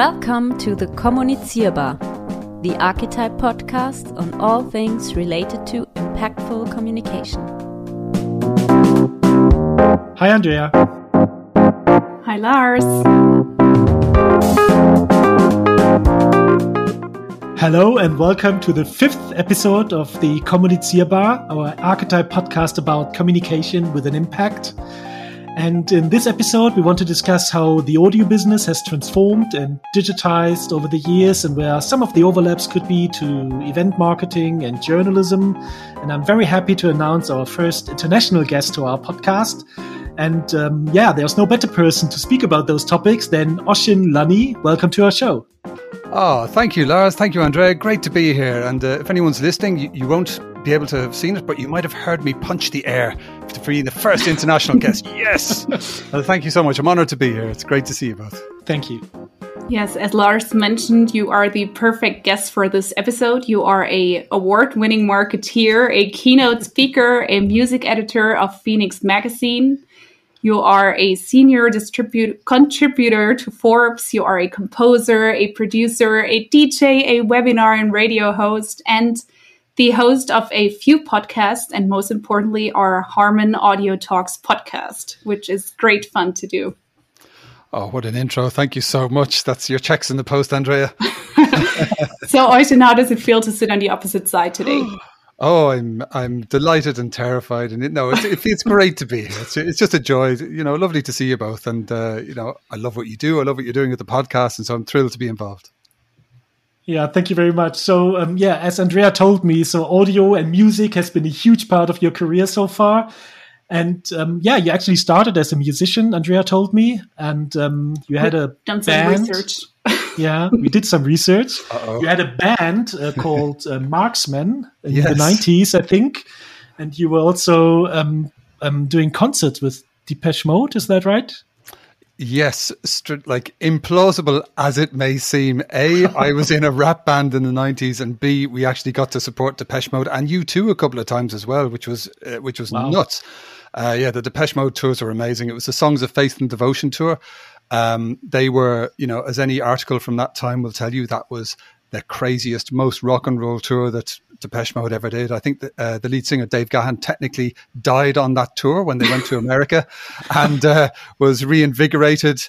Welcome to the Kommunizierbar, the Archetype podcast on all things related to impactful communication. Hi, Andrea. Hi, Lars. Hello, and welcome to the fifth episode of the Kommunizierbar, our archetype podcast about communication with an impact. And in this episode, we want to discuss how the audio business has transformed and digitized over the years and where some of the overlaps could be to event marketing and journalism. And I'm very happy to announce our first international guest to our podcast. And um, yeah, there's no better person to speak about those topics than Oisin Lunny. Welcome to our show. Oh, thank you, Lars. Thank you, Andrea. Great to be here. And uh, if anyone's listening, you, you, won't be able to have seen it, but you might have heard me punch the air for being the first international guest. Yes. Well, thank you so much. I'm honored to be here. It's great to see you both. Thank you. Yes, as Lars mentioned, you are the perfect guest for this episode. You are a award-winning marketeer, a keynote speaker, a music editor of Phoenix Magazine. You are a senior distribute contributor to Forbes. You are a composer, a producer, a DJ, a webinar and radio host, and the host of a few podcasts, and most importantly, our Harman Audio Talks podcast, which is great fun to do. Oh, what an intro. Thank you so much. That's your checks in the post, Andrea. so, Oisin, how does it feel to sit on the opposite side today? Oh, I'm I'm delighted and terrified, and it, no, it, it feels great to be here. It's, it's just a joy, you know, lovely to see you both, and uh, you know, I love what you do. I love what you're doing with the podcast, and so I'm thrilled to be involved. Yeah, thank you very much. So, um, yeah, as Andrea told me, so audio and music has been a huge part of your career so far. And um, yeah, you actually started as a musician, Andrea told me, and um, you had a done band. some research. yeah, we did some research. Uh-oh. You had a band uh, called uh, Marxman in yes. the nineties, I think, and you were also um, um, doing concerts with Depeche Mode. Is that right? Yes, st- like implausible as it may seem. A, I was in a rap band in the nineties, and B, we actually got to support Depeche Mode and U2 a couple of times as well, which was uh, which was wow. nuts. Uh, yeah, the Depeche Mode tours are amazing. It was the Songs of Faith and Devotion tour. Um, they were, you know, as any article from that time will tell you, that was the craziest, most rock and roll tour that Depeche Mode ever did. I think that, uh, the lead singer Dave Gahan technically died on that tour when they went to America, and uh, was reinvigorated.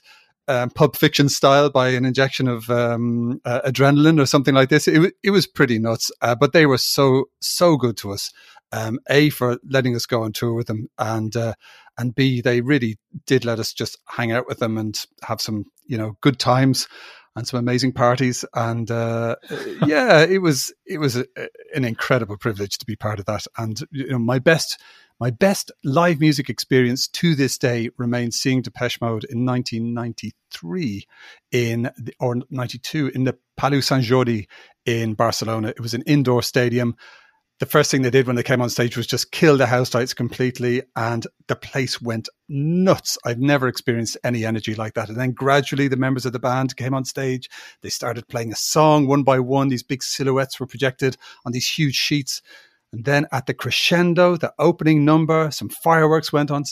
Um, Pulp Fiction style by an injection of um, uh, adrenaline or something like this. It, it was pretty nuts, uh, but they were so so good to us. Um, a for letting us go on tour with them, and uh, and B they really did let us just hang out with them and have some you know good times and some amazing parties. And uh, yeah, it was it was a, an incredible privilege to be part of that. And you know, my best my best live music experience to this day remains seeing Depeche Mode in 1993 in the, or 92 in the Palau Sant Jordi in Barcelona. It was an indoor stadium the first thing they did when they came on stage was just kill the house lights completely and the place went nuts. I've never experienced any energy like that. And then gradually the members of the band came on stage. They started playing a song one by one. These big silhouettes were projected on these huge sheets. And then at the crescendo the opening number some fireworks went on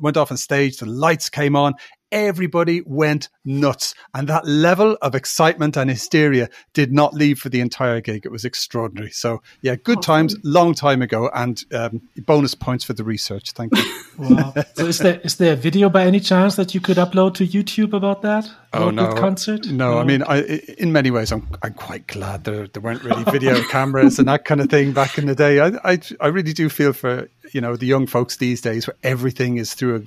went off on stage. The lights came on everybody went nuts. And that level of excitement and hysteria did not leave for the entire gig. It was extraordinary. So, yeah, good awesome. times, long time ago, and um, bonus points for the research. Thank you. wow. So, is there is there a video by any chance that you could upload to YouTube about that? Oh no, concert. No, no, I mean, I, in many ways, I'm I'm quite glad there there weren't really video cameras and that kind of thing back in the day. I, I I really do feel for you know the young folks these days where everything is through a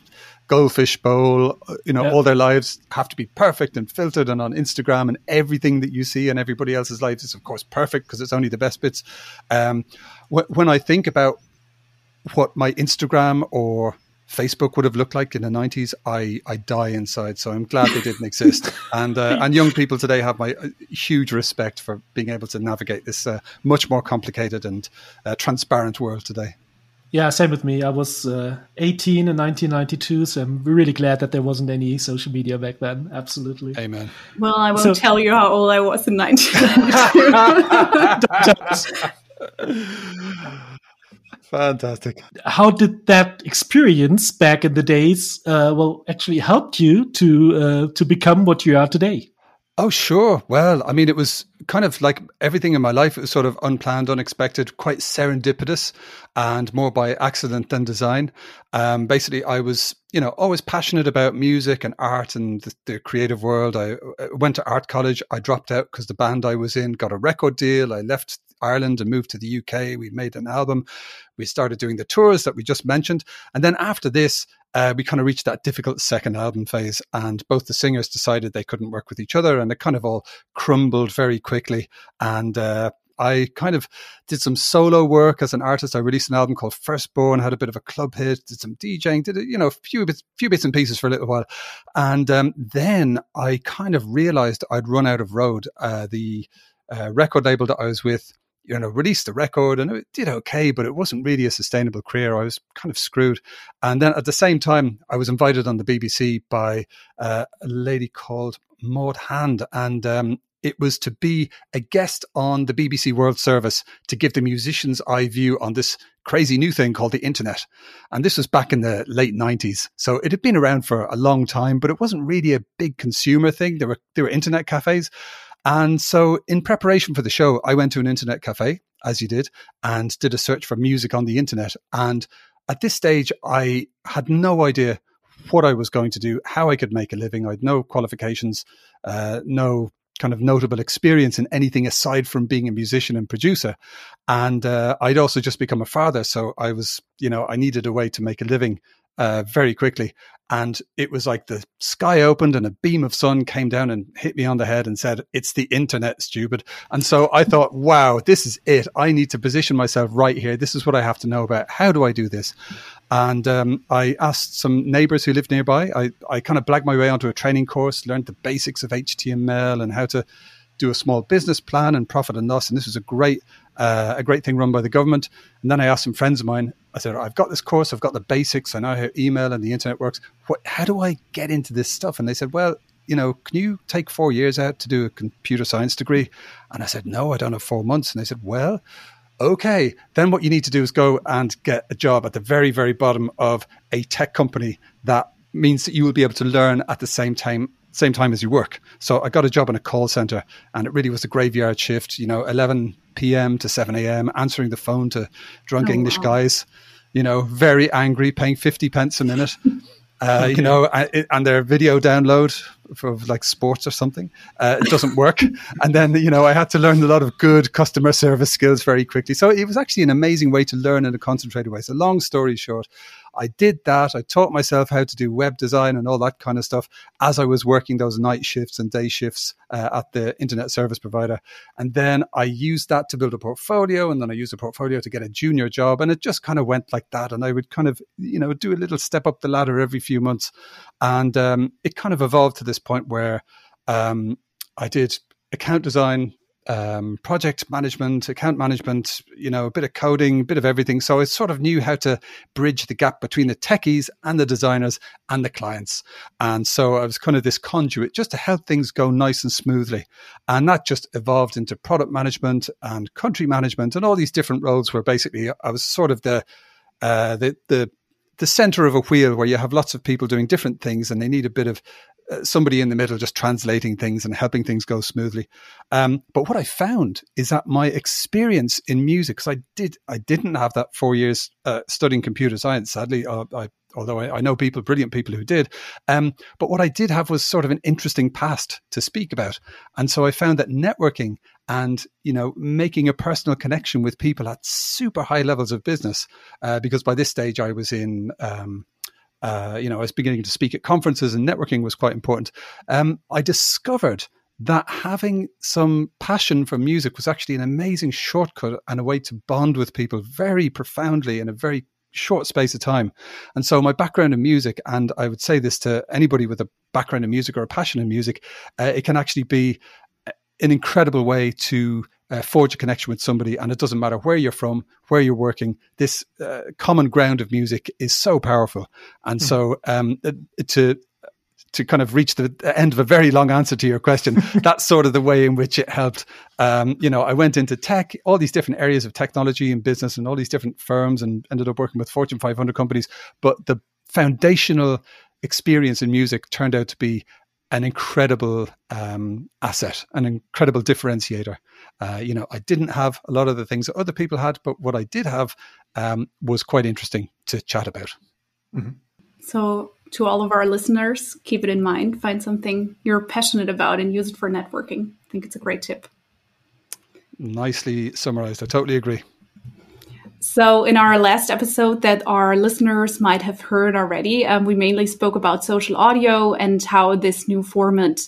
goldfish bowl. You know, yeah. all their lives have to be perfect and filtered and on Instagram, and everything that you see and everybody else's lives is, of course, perfect because it's only the best bits. Um, wh- when I think about what my Instagram or Facebook would have looked like in the 90s, I, I die inside. So I'm glad they didn't exist. And uh, and young people today have my uh, huge respect for being able to navigate this uh, much more complicated and uh, transparent world today. Yeah, same with me. I was uh, 18 in 1992, so I'm really glad that there wasn't any social media back then. Absolutely. Amen. Well, I won't so, tell you how old I was in 1992. Fantastic. How did that experience back in the days, uh, well, actually helped you to uh, to become what you are today? Oh, sure. Well, I mean, it was kind of like everything in my life. It was sort of unplanned, unexpected, quite serendipitous, and more by accident than design. Um, basically, I was, you know, always passionate about music and art and the, the creative world. I, I went to art college. I dropped out because the band I was in got a record deal. I left Ireland and moved to the UK. We made an album. We started doing the tours that we just mentioned. And then after this, uh, we kind of reached that difficult second album phase, and both the singers decided they couldn't work with each other, and it kind of all crumbled very quickly. And uh, I kind of did some solo work as an artist. I released an album called Firstborn, had a bit of a club hit, did some DJing, did you know a few bits, few bits and pieces for a little while, and um, then I kind of realized I'd run out of road. Uh, the uh, record label that I was with you know, released a record and it did okay, but it wasn't really a sustainable career. I was kind of screwed. And then at the same time, I was invited on the BBC by uh, a lady called Maud Hand. And um, it was to be a guest on the BBC World Service to give the musician's eye view on this crazy new thing called the internet. And this was back in the late 90s. So it had been around for a long time, but it wasn't really a big consumer thing. There were, there were internet cafes. And so, in preparation for the show, I went to an internet cafe, as you did, and did a search for music on the internet. And at this stage, I had no idea what I was going to do, how I could make a living. I had no qualifications, uh, no kind of notable experience in anything aside from being a musician and producer. And uh, I'd also just become a father. So I was, you know, I needed a way to make a living uh, very quickly. And it was like the sky opened and a beam of sun came down and hit me on the head and said, It's the internet, stupid. And so I thought, wow, this is it. I need to position myself right here. This is what I have to know about. How do I do this? And um, I asked some neighbors who lived nearby. I, I kind of blagged my way onto a training course, learned the basics of HTML and how to do a small business plan and profit and loss. And this was a great, uh, a great thing run by the government. And then I asked some friends of mine. I said, "I've got this course. I've got the basics. I know how email and the internet works. What, how do I get into this stuff?" And they said, "Well." You know, can you take four years out to do a computer science degree? And I said, No, I don't have four months. And they said, Well, okay, then what you need to do is go and get a job at the very, very bottom of a tech company that means that you will be able to learn at the same time same time as you work. So I got a job in a call center and it really was a graveyard shift, you know, 11 p.m. to 7 a.m., answering the phone to drunk oh, English wow. guys, you know, very angry, paying 50 pence a minute. Uh, okay. You know, and their video download for like sports or something, uh, it doesn't work. and then, you know, I had to learn a lot of good customer service skills very quickly. So it was actually an amazing way to learn in a concentrated way. So, long story short, I did that. I taught myself how to do web design and all that kind of stuff as I was working those night shifts and day shifts uh, at the internet service provider. And then I used that to build a portfolio. And then I used a portfolio to get a junior job. And it just kind of went like that. And I would kind of, you know, do a little step up the ladder every few months. And um, it kind of evolved to this point where um, I did account design um, project management, account management, you know, a bit of coding, a bit of everything. So I sort of knew how to bridge the gap between the techies and the designers and the clients. And so I was kind of this conduit just to help things go nice and smoothly. And that just evolved into product management and country management and all these different roles where basically I was sort of the, uh, the, the, the center of a wheel where you have lots of people doing different things and they need a bit of somebody in the middle just translating things and helping things go smoothly. Um, but what I found is that my experience in music, because I did, I didn't have that four years uh, studying computer science. Sadly, uh, I, although I, I, know people, brilliant people who did. Um, but what I did have was sort of an interesting past to speak about, and so I found that networking and you know making a personal connection with people at super high levels of business, uh, because by this stage I was in. Um, uh, you know, I was beginning to speak at conferences and networking was quite important. Um, I discovered that having some passion for music was actually an amazing shortcut and a way to bond with people very profoundly in a very short space of time. And so my background in music, and I would say this to anybody with a background in music or a passion in music, uh, it can actually be an incredible way to uh, forge a connection with somebody, and it doesn't matter where you're from, where you're working. This uh, common ground of music is so powerful, and mm. so um, uh, to to kind of reach the end of a very long answer to your question, that's sort of the way in which it helped. Um, you know, I went into tech, all these different areas of technology and business, and all these different firms, and ended up working with Fortune 500 companies. But the foundational experience in music turned out to be an incredible um, asset, an incredible differentiator. Uh, you know, I didn't have a lot of the things that other people had, but what I did have um, was quite interesting to chat about. Mm-hmm. So, to all of our listeners, keep it in mind. Find something you're passionate about and use it for networking. I think it's a great tip. Nicely summarized. I totally agree. So, in our last episode that our listeners might have heard already, um, we mainly spoke about social audio and how this new format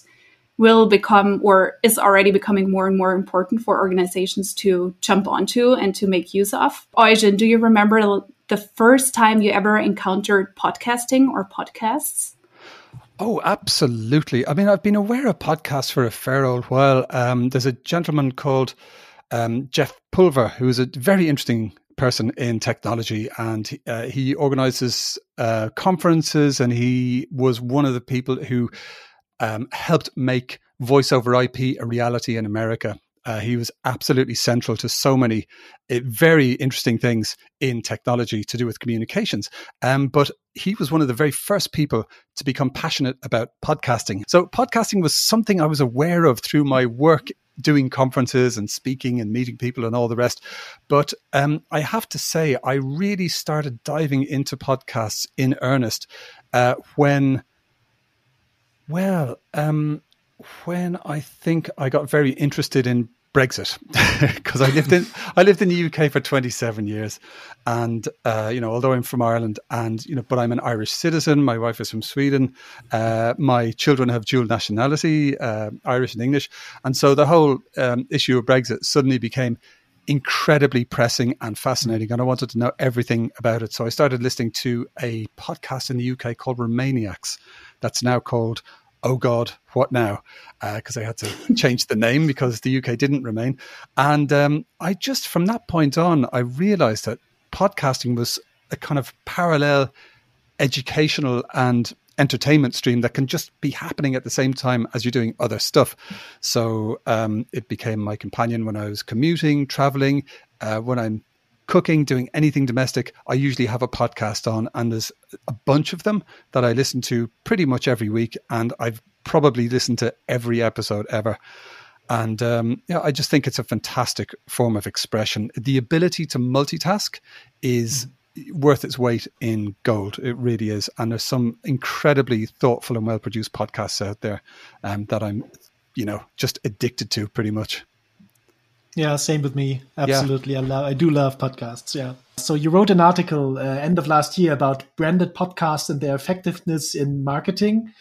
will become or is already becoming more and more important for organizations to jump onto and to make use of. Oisin, do you remember the first time you ever encountered podcasting or podcasts? Oh, absolutely. I mean, I've been aware of podcasts for a fair old while. Um, there's a gentleman called um, Jeff Pulver, who's a very interesting person in technology, and uh, he organizes uh, conferences, and he was one of the people who um, helped make voice over IP a reality in America. Uh, he was absolutely central to so many uh, very interesting things in technology to do with communications. Um, but he was one of the very first people to become passionate about podcasting. So, podcasting was something I was aware of through my work doing conferences and speaking and meeting people and all the rest. But um, I have to say, I really started diving into podcasts in earnest uh, when, well, um, when I think I got very interested in Brexit because I lived in I lived in the UK for 27 years, and uh, you know, although I'm from Ireland, and you know, but I'm an Irish citizen. My wife is from Sweden. Uh, my children have dual nationality, uh, Irish and English, and so the whole um, issue of Brexit suddenly became incredibly pressing and fascinating, and I wanted to know everything about it. So I started listening to a podcast in the UK called Remainiacs that's now called oh God, what now? Because uh, I had to change the name because the UK didn't remain. And um, I just, from that point on, I realized that podcasting was a kind of parallel educational and entertainment stream that can just be happening at the same time as you're doing other stuff. So um, it became my companion when I was commuting, traveling, uh, when I'm cooking, doing anything domestic, I usually have a podcast on, and there's a bunch of them that I listen to pretty much every week, and I've probably listened to every episode ever. And um, yeah, I just think it's a fantastic form of expression. The ability to multitask is worth its weight in gold. It really is. And there's some incredibly thoughtful and well produced podcasts out there um, that I'm, you know, just addicted to pretty much. Yeah, same with me. Absolutely. Yeah. I love I do love podcasts. Yeah. So you wrote an article uh, end of last year about branded podcasts and their effectiveness in marketing.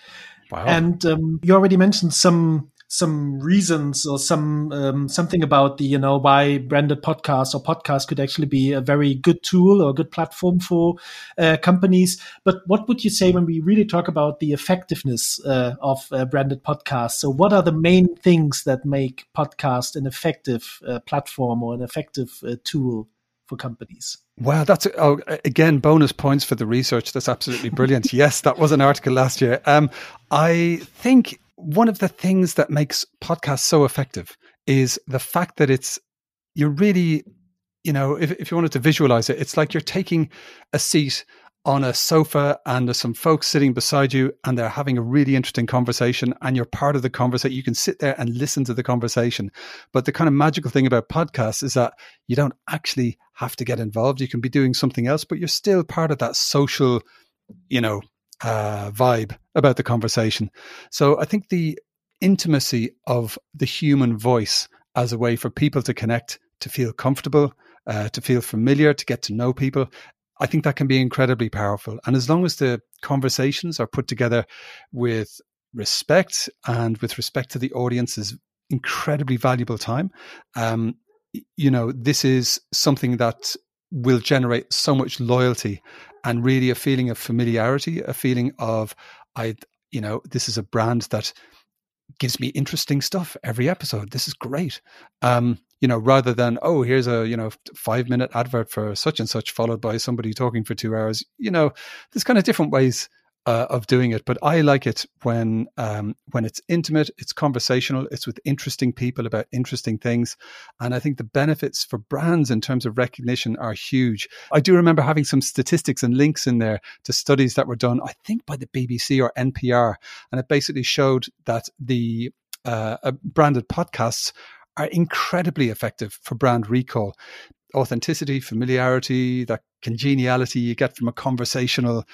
Wow. And um, you already mentioned some some reasons or some um, something about the you know why branded podcasts or podcasts could actually be a very good tool or a good platform for uh, companies. But what would you say when we really talk about the effectiveness uh, of uh, branded podcasts? So, what are the main things that make podcast an effective uh, platform or an effective uh, tool for companies? Wow, that's oh, again bonus points for the research. That's absolutely brilliant. yes, that was an article last year. Um, I think one of the things that makes podcasts so effective is the fact that it's you're really you know if, if you wanted to visualize it it's like you're taking a seat on a sofa and there's some folks sitting beside you and they're having a really interesting conversation and you're part of the conversation you can sit there and listen to the conversation. But the kind of magical thing about podcasts is that you don't actually have to get involved. You can be doing something else but you're still part of that social you know uh, vibe about the conversation. So I think the intimacy of the human voice as a way for people to connect, to feel comfortable, uh, to feel familiar, to get to know people. I think that can be incredibly powerful. And as long as the conversations are put together with respect and with respect to the audience's incredibly valuable time, um, you know, this is something that will generate so much loyalty and really a feeling of familiarity, a feeling of I, you know, this is a brand that gives me interesting stuff every episode. This is great. Um, you know, rather than oh, here's a you know five minute advert for such and such, followed by somebody talking for two hours. You know, there's kind of different ways uh, of doing it, but I like it when um, when it's intimate, it's conversational, it's with interesting people about interesting things, and I think the benefits for brands in terms of recognition are huge. I do remember having some statistics and links in there to studies that were done, I think by the BBC or NPR, and it basically showed that the uh, uh, branded podcasts are incredibly effective for brand recall authenticity, familiarity, that congeniality you get from a conversational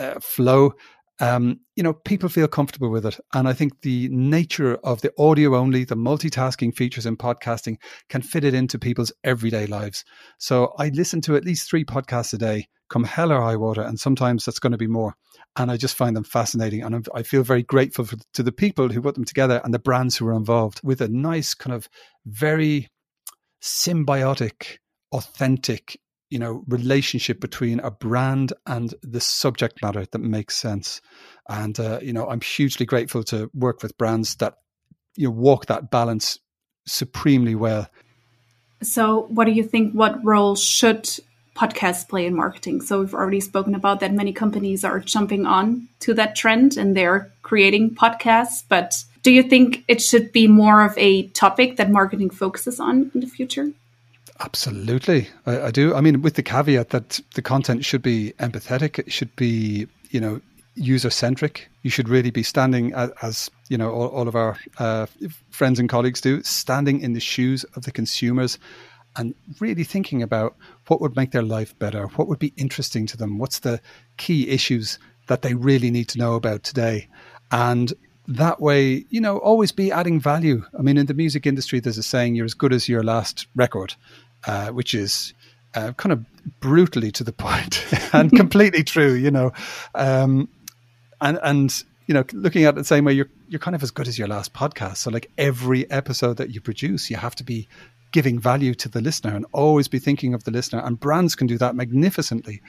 uh, flow, um, you know, people feel comfortable with it. And I think the nature of the audio only, the multitasking features in podcasting can fit it into people's everyday lives. So I listen to at least three podcasts a day, come hell or high water, and sometimes that's going to be more. And I just find them fascinating. And I feel very grateful for, to the people who put them together and the brands who are involved with a nice, kind of very symbiotic, authentic you know relationship between a brand and the subject matter that makes sense. And uh, you know i'm hugely grateful to work with brands that you know walk that balance supremely well. So what do you think what role should podcasts play in marketing? So we've already spoken about that many companies are jumping on to that trend and they're creating podcasts but do you think it should be more of a topic that marketing focuses on in the future Absolutely, I, I, do. I mean, with the caveat that the content should be empathetic, it should be, you know, user centric. You should really be standing as, as you know, all, all of our uh, friends and colleagues do, standing in the shoes of the consumers and really thinking about what would make their life better, what would be interesting to them, what's the key issues that they really need to know about today. And that way, you know, always be adding value. I mean, in the music industry, there's a saying, you're as good as your last record uh, which is uh, kind of brutally to the point and completely true, you know. Um, and and you know, looking at it the same way, you're you're kind of as good as your last podcast. So like every episode that you produce, you have to be giving value to the listener and always be thinking of the listener. And brands can do that magnificently.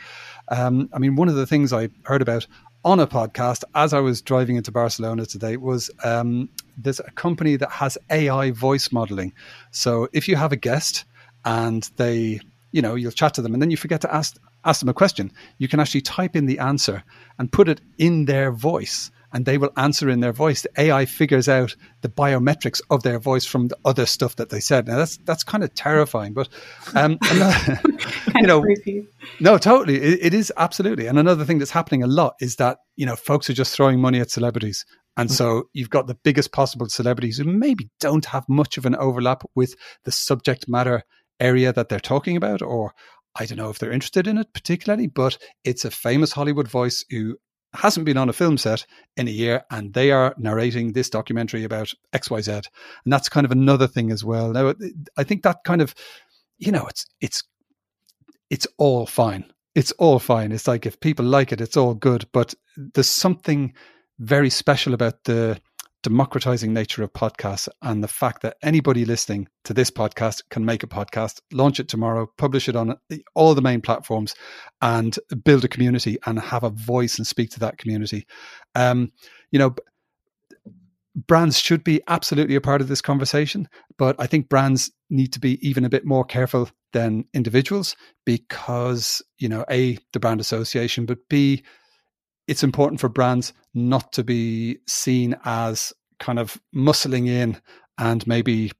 Um, I mean, one of the things I heard about on a podcast as I was driving into Barcelona today was um, there's a company that has AI voice modeling. So if you have a guest and they, you know, you'll chat to them and then you forget to ask ask them a question. You can actually type in the answer and put it in their voice and they will answer in their voice. The AI figures out the biometrics of their voice from the other stuff that they said. Now that's that's kind of terrifying, but um, you know, no, totally, it, it is absolutely. And another thing that's happening a lot is that you know folks are just throwing money at celebrities, and mm. so you've got the biggest possible celebrities who maybe don't have much of an overlap with the subject matter area that they're talking about, or I don't know if they're interested in it particularly, but it's a famous Hollywood voice who hasn't been on a film set in a year and they are narrating this documentary about XYZ. And that's kind of another thing as well. Now, I think that kind of, you know, it's, it's, it's all fine. It's all fine. It's like if people like it, it's all good. But there's something very special about the democratizing nature of podcasts and the fact that anybody listening to this podcast can make a podcast, launch it tomorrow, publish it on all the main platforms, and build a community and have a voice and speak to that community. Um, you know, brands should be absolutely a part of this conversation, but I think brands need to be even a bit more careful than individuals because, you know, A, the brand association, but B, it's important for brands not to be seen as kind of muscling in and maybe,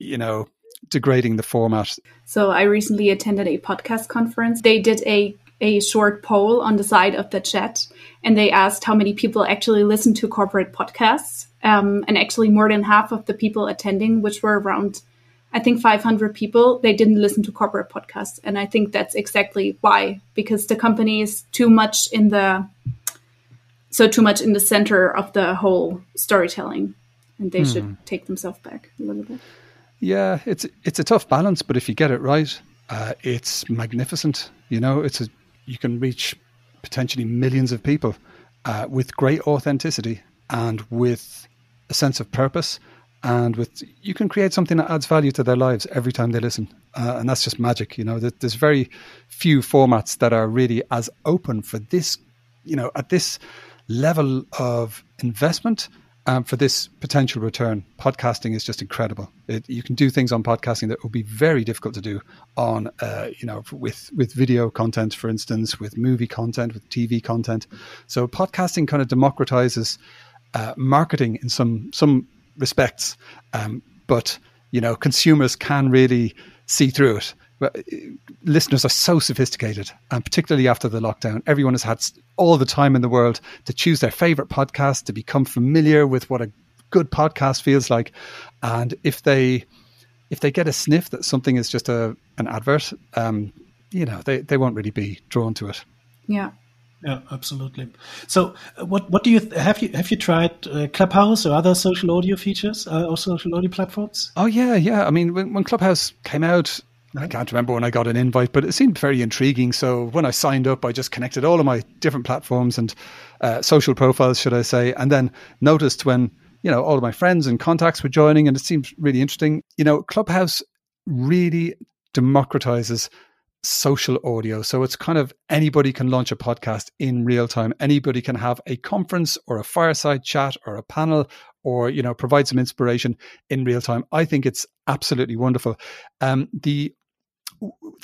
you know, degrading the format. So I recently attended a podcast conference. They did a a short poll on the side of the chat and they asked how many people actually listen to corporate podcasts. Um, and actually, more than half of the people attending, which were around, I think, 500 people, they didn't listen to corporate podcasts. And I think that's exactly why, because the company is too much in the so too much in the center of the whole storytelling and they hmm. should take themselves back a little bit. Yeah it's it's a tough balance but if you get it right uh, it's magnificent you know? It's a you can reach potentially millions of people uh, with great authenticity and with a sense of purpose and with you can create something that adds value to their lives every time they listen uh, and that's just magic you know? There's very few formats that are really as open for this you know at this level of investment um, for this potential return. Podcasting is just incredible. It, you can do things on podcasting that would be very difficult to do on, uh, you know, with with video content, for instance, with movie content, with TV content. So podcasting kind of democratizes uh, marketing in some some respects, um, but you know, consumers can really see through it listeners are so sophisticated, and particularly after the lockdown, everyone has had all the time in the world to choose their favorite podcast, to become familiar with what a good podcast feels like, and if they if they get a sniff that something is just a an advert, um, you know, they they won't really be drawn to it. Yeah. Yeah, absolutely. So, uh, what what do you have you have you tried uh, Clubhouse or other social audio features uh, or social audio platforms? Oh yeah, yeah. I mean, when, when Clubhouse came out, I can't remember when I got an invite, but it seemed very intriguing. So when I signed up, I just connected all of my different platforms and uh, social profiles, should I say, and then noticed when you know all of my friends and contacts were joining, and it seemed really interesting. You know, Clubhouse really democratizes social audio. So it's kind of anybody can launch a podcast in real time. Anybody can have a conference or a fireside chat or a panel or you know provide some inspiration in real time. I think it's absolutely wonderful. Um, the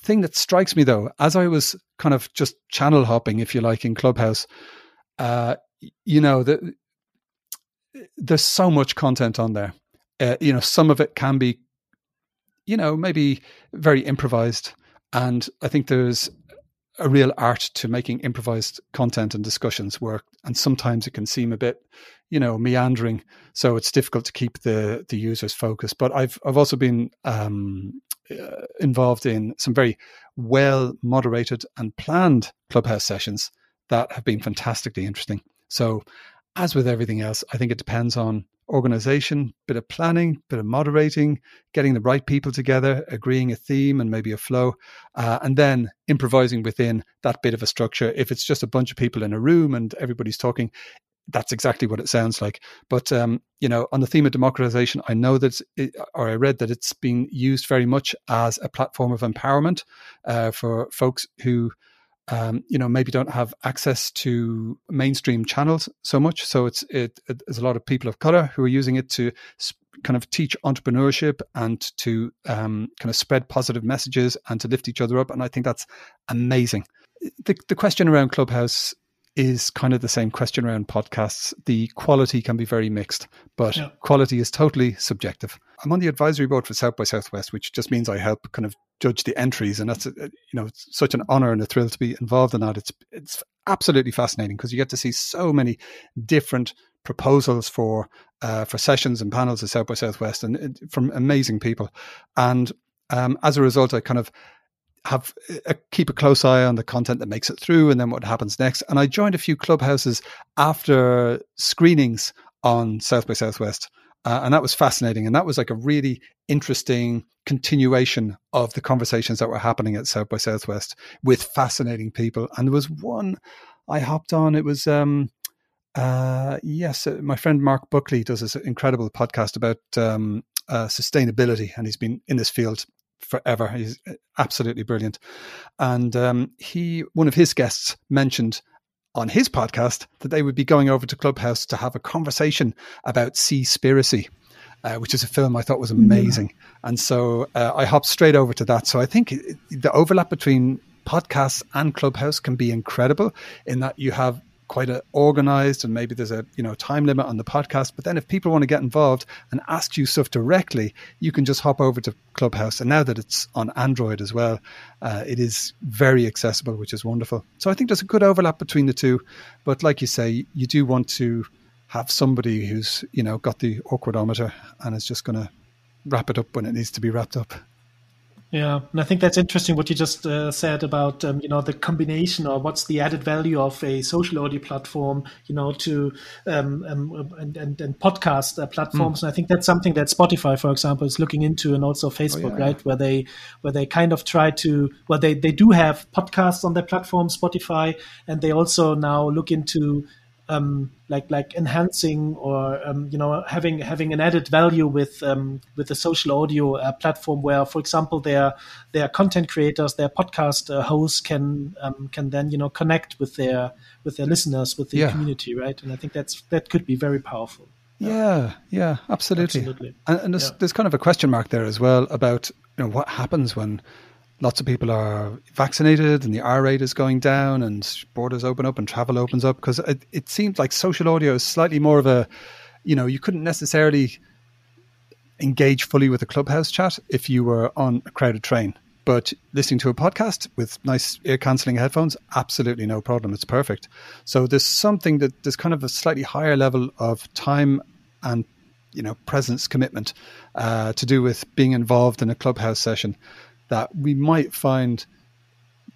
thing that strikes me though, as I was kind of just channel hopping, if you like, in Clubhouse, uh, you know, the, there's so much content on there. Uh, you know, some of it can be, you know, maybe very improvised. And I think there's a real art to making improvised content and discussions work. And sometimes it can seem a bit, you know, meandering. So it's difficult to keep the the users focused. But I've I've also been um, uh, involved in some very well moderated and planned clubhouse sessions that have been fantastically interesting. So, as with everything else, I think it depends on organization, bit of planning, bit of moderating, getting the right people together, agreeing a theme and maybe a flow, uh, and then improvising within that bit of a structure. If it's just a bunch of people in a room and everybody's talking, that's exactly what it sounds like. But um, you know, on the theme of democratization, I know that, it, or I read that it's being used very much as a platform of empowerment uh, for folks who. Um, you know, maybe don't have access to mainstream channels so much. So it's it, it, there's a lot of people of color who are using it to kind of teach entrepreneurship and to um, kind of spread positive messages and to lift each other up. And I think that's amazing. The, the question around Clubhouse is kind of the same question around podcasts. The quality can be very mixed, but yeah. quality is totally subjective. I'm on the advisory board for South by Southwest, which just means I help kind of judge the entries, and that's you know such an honor and a thrill to be involved in that. It's it's absolutely fascinating because you get to see so many different proposals for uh, for sessions and panels at South by Southwest, and from amazing people. And um, as a result, I kind of have keep a close eye on the content that makes it through and then what happens next. And I joined a few clubhouses after screenings on South by Southwest. Uh, and that was fascinating. And that was like a really interesting continuation of the conversations that were happening at South by Southwest with fascinating people. And there was one I hopped on. It was, um, uh, yes, uh, my friend Mark Buckley does this incredible podcast about um, uh, sustainability, and he's been in this field forever. He's absolutely brilliant. And um, he, one of his guests, mentioned on his podcast that they would be going over to Clubhouse to have a conversation about Seaspiracy. Uh, which is a film I thought was mm-hmm. amazing, and so uh, I hopped straight over to that. So I think the overlap between podcasts and Clubhouse can be incredible in that you have quite a organized and maybe there's a you know time limit on the podcast but then if people want to get involved and ask you stuff directly you can just hop over to clubhouse. And now that it's on android as well uh, it is very accessible which is wonderful. So i think there's a good overlap between the two. But like you say you do want to have somebody who's you know got the awkwardometer and is just going to wrap it up when it needs to be wrapped up yeah, and I think that's interesting what you just uh, said about um, you know the combination or what's the added value of a social audio platform, you know, to um, um, and, and, and podcast uh, platforms. Mm. And I think that's something that Spotify, for example, is looking into, and also Facebook, oh, yeah. right, where they where they kind of try to well they they do have podcasts on their platform, Spotify, and they also now look into um, like like enhancing or um, you know having having an added value with um, with the social audio uh, platform where for example their their content creators their podcast uh, hosts can um, can then you know connect with their with their listeners with the yeah. community right and I think that's that could be very powerful Yeah, yeah, absolutely. Absolutely. And, and there's, Yeah. there's kind of a question mark there as well about you know what happens when lots of people are vaccinated and the R rate is going down and borders open up and travel opens up because it, it seems like social audio is slightly more of a you know you couldn't necessarily engage fully with a clubhouse chat if you were on a crowded train. But listening to a podcast with nice ear cancelling headphones absolutely no problem. It's perfect. So there's something that there's kind of a slightly higher level of time and you know presence commitment uh, to do with being involved in a clubhouse session that we might find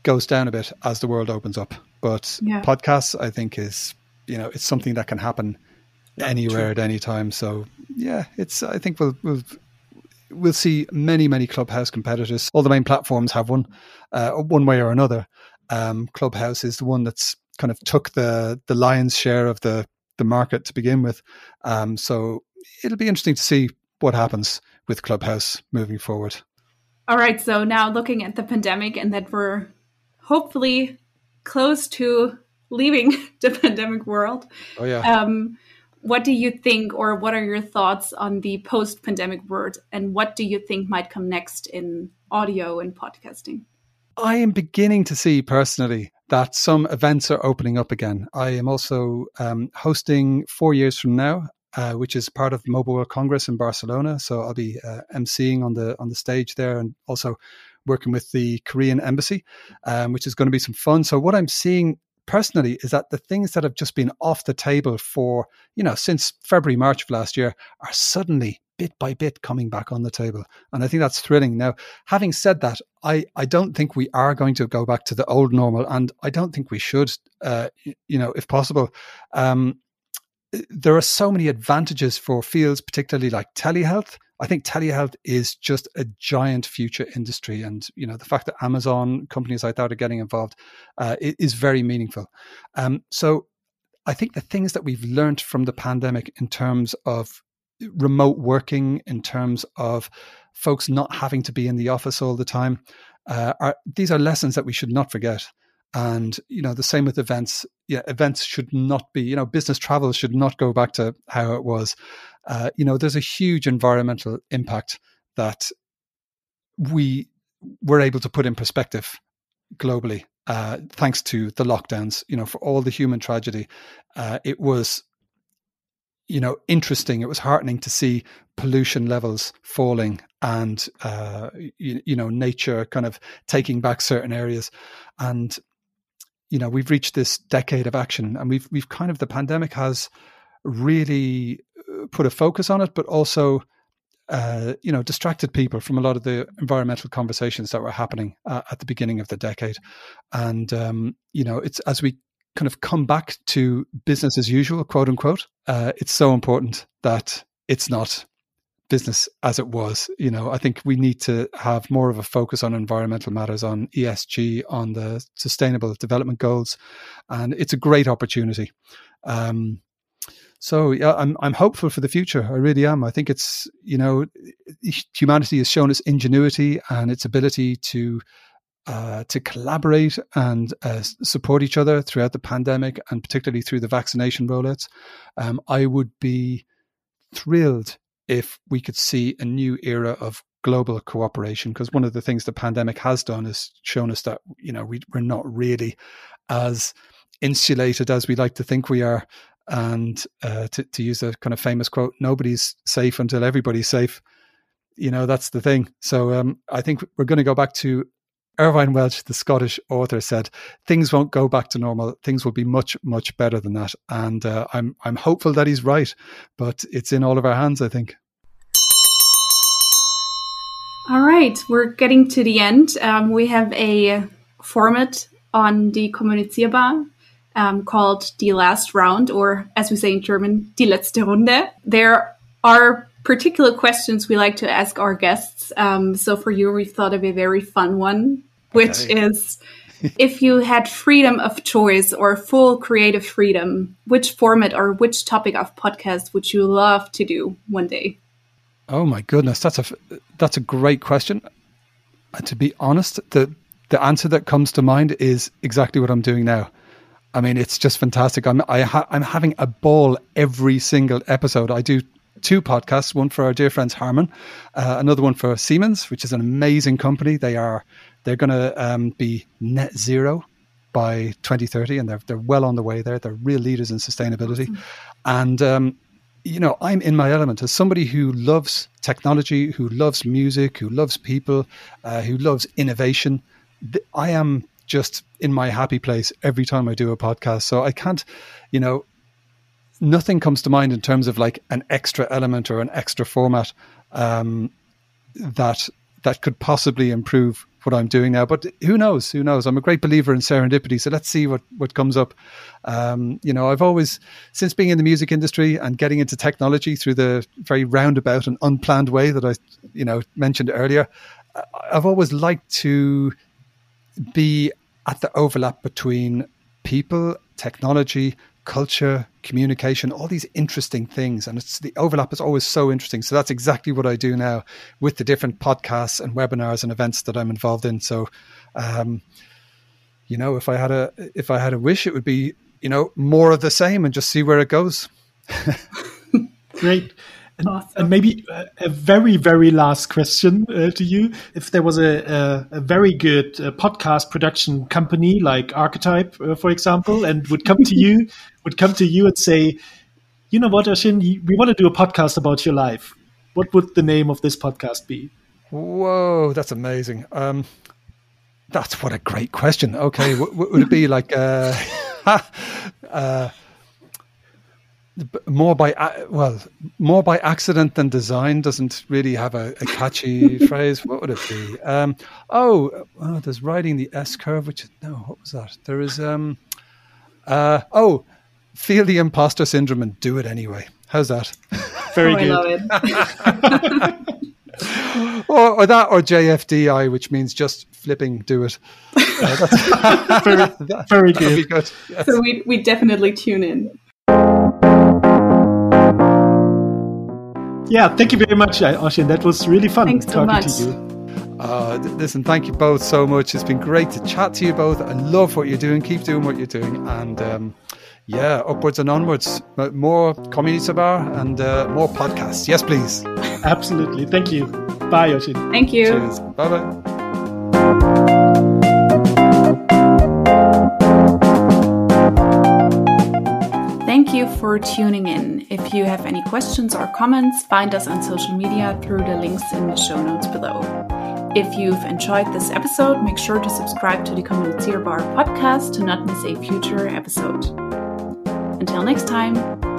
goes down a bit as the world opens up. But Yeah. podcasts i think is you know it's something that can happen anywhere at any time. So yeah it's i think we'll we'll we'll see many many clubhouse competitors. All the main platforms have one uh, one way or another. Um, clubhouse is the one that's kind of took the the lion's share of the the market to begin with. Um, so it'll be interesting to see what happens with clubhouse moving forward All right, so now looking at the pandemic and that we're hopefully close to leaving the pandemic world, oh yeah um, what do you think, or what are your thoughts on the post pandemic world, and what do you think might come next in audio and podcasting? I am beginning to see personally that some events are opening up again. I am also um, hosting four years from now, uh, which is part of Mobile World Congress in Barcelona. So I'll be uh, emceeing on the on the stage there, and also working with the Korean embassy, um, which is going to be some fun. So what I'm seeing personally is that the things that have just been off the table for you know since February March of last year are suddenly bit by bit coming back on the table and I think that's thrilling now having said that I I don't think we are going to go back to the old normal and I don't think we should uh, you know if possible um, there are so many advantages for fields particularly like telehealth I think telehealth is just a giant future industry, and you know the fact that Amazon companies like that are getting involved uh, is very meaningful. Um, so, I think the things that we've learned from the pandemic in terms of remote working, in terms of folks not having to be in the office all the time, uh, are these are lessons that we should not forget. And you know the same with events. Yeah, events should not be. You know, business travel should not go back to how it was. Uh, you know, there's a huge environmental impact that we were able to put in perspective globally, uh, thanks to the lockdowns. You know, for all the human tragedy, uh, it was, you know, interesting. It was heartening to see pollution levels falling and uh, you, you know nature kind of taking back certain areas, and you know we've reached this decade of action, and we've we've kind of the pandemic has really put a focus on it, but also, uh, you know, distracted people from a lot of the environmental conversations that were happening uh, at the beginning of the decade. And, um, you know, it's as we kind of come back to business as usual, quote unquote, uh, it's so important that it's not business as it was. You know, I think we need to have more of a focus on environmental matters, on ESG, on the sustainable development goals. And it's a great opportunity. Um, so yeah, I'm I'm hopeful for the future. I really am. I think it's you know humanity has shown its ingenuity and its ability to uh, to collaborate and uh, support each other throughout the pandemic and particularly through the vaccination rollouts. Um, I would be thrilled if we could see a new era of global cooperation because one of the things the pandemic has done is shown us that you know we, we're not really as insulated as we like to think we are and uh, to, to use a kind of famous quote, nobody's safe until everybody's safe. You know, that's the thing. So um, I think we're going to go back to Irvine Welsh, the Scottish author, said things won't go back to normal. Things will be much, much better than that. And uh, I'm I'm hopeful that he's right, but it's in all of our hands, I think. All right, we're getting to the end. Um, we have a format on the Kommunizierbar um, called the Last Round, or as we say in German, Die letzte Runde. There are particular questions we like to ask our guests. Um, so for you, we thought of a very fun one, which Okay. is if you had freedom of choice or full creative freedom, which format or which topic of podcast would you love to do one day? Oh my goodness, that's a that's a great question. Uh, to be honest, the the answer that comes to mind is exactly what I'm doing now. I mean, it's just fantastic. I'm I ha- I'm having a ball every single episode. I do two podcasts, one for our dear friends Harman, uh, another one for Siemens, which is an amazing company. They are they're going to um, be net zero by 2030, and they're they're well on the way there. They're real leaders in sustainability, awesome. and um, you know I'm in my element as somebody who loves technology, who loves music, who loves people, uh, who loves innovation. I am just in my happy place every time I do a podcast. So I can't, you know, nothing comes to mind in terms of like an extra element or an extra format um, that that could possibly improve what I'm doing now. But who knows? Who knows? I'm a great believer in serendipity. So let's see what what comes up. Um, you know, I've always since being in the music industry and getting into technology through the very roundabout and unplanned way that I, you know, mentioned earlier. I've always liked to be at the overlap between people, technology, culture, communication, all these interesting things. And it's the overlap is always so interesting. So that's exactly what I do now with the different podcasts and webinars and events that I'm involved in. So, um, you know, if I had a if I had a wish, it would be you know more of the same and just see where it goes. Great. And, awesome. and maybe a, a, very, very last question uh, to you. If there was a, a, a very good uh, podcast production company like Archetype, uh, for example, and would come to you, would come to you and say, you know what, Oisin, we want to do a podcast about your life. What would the name of this podcast be? Whoa, that's amazing. Um, that's what a great question. Okay, w- would it be like uh, uh, more by well more by accident than design doesn't really have a, a catchy phrase. What would it be? Um, oh, oh there's riding the s curve which no what was that? There is um uh, oh feel the imposter syndrome and do it anyway. How's that? Very oh, good. or, or, that or jfdi which means just flipping do it. Uh, very, very good, good. Yes. so we, we definitely tune in yeah, thank you very much, Oisin. That was really fun Thanks talking so to you. Uh, listen, thank you both so much. It's been great to chat to you both. I love what you're doing. Keep doing what you're doing. And um, yeah, upwards and onwards. More Kommunizierbar and uh, more podcasts. Yes, please. Absolutely. Thank you. Bye, Oisin. Thank you. Cheers. Bye bye. You for tuning in. If you have any questions or comments, find us on social media through the links in the show notes below. If you've enjoyed this episode, make sure to subscribe to the Kommunizierbar podcast to not miss a future episode. Until next time.